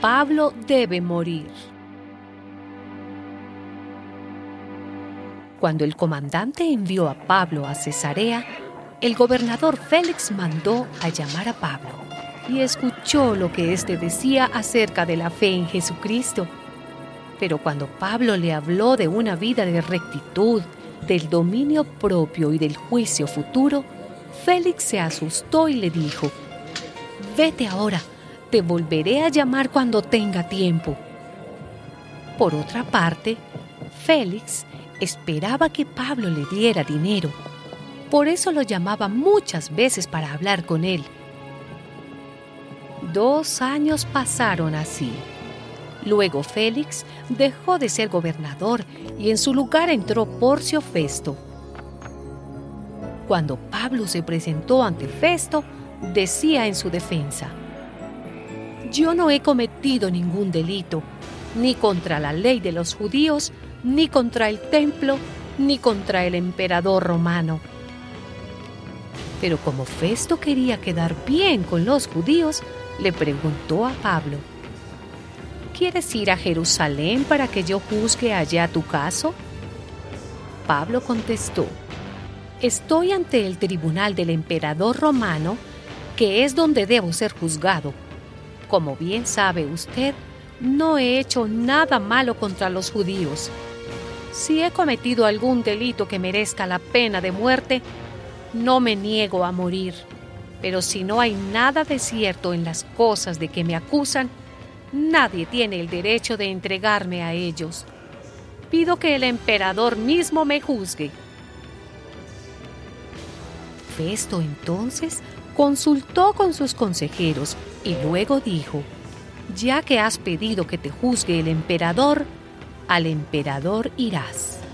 Pablo debe morir. Cuando el comandante envió a Pablo a Cesarea, el gobernador Félix mandó a llamar a Pablo y escuchó lo que éste decía acerca de la fe en Jesucristo. Pero cuando Pablo le habló de una vida de rectitud, del dominio propio y del juicio futuro, Félix se asustó y le dijo, Vete ahora, te volveré a llamar cuando tenga tiempo. Por otra parte, Félix esperaba que Pablo le diera dinero. Por eso lo llamaba muchas veces para hablar con él. Dos años pasaron así. Luego Félix dejó de ser gobernador y en su lugar entró Porcio Festo. Cuando Pablo se presentó ante Festo, decía en su defensa, Yo no he cometido ningún delito, ni contra la ley de los judíos, ni contra el templo, ni contra el emperador romano. Pero como Festo quería quedar bien con los judíos, le preguntó a Pablo, ¿Quieres ir a Jerusalén para que yo juzgue allá tu caso? Pablo contestó, Estoy ante el tribunal del emperador romano, que es donde debo ser juzgado. Como bien sabe usted, no he hecho nada malo contra los judíos. Si he cometido algún delito que merezca la pena de muerte, no me niego a morir. Pero si no hay nada de cierto en las cosas de que me acusan, nadie tiene el derecho de entregarme a ellos. Pido que el emperador mismo me juzgue. Festo entonces consultó con sus consejeros y luego dijo, ya que has pedido que te juzgue el emperador, al emperador irás.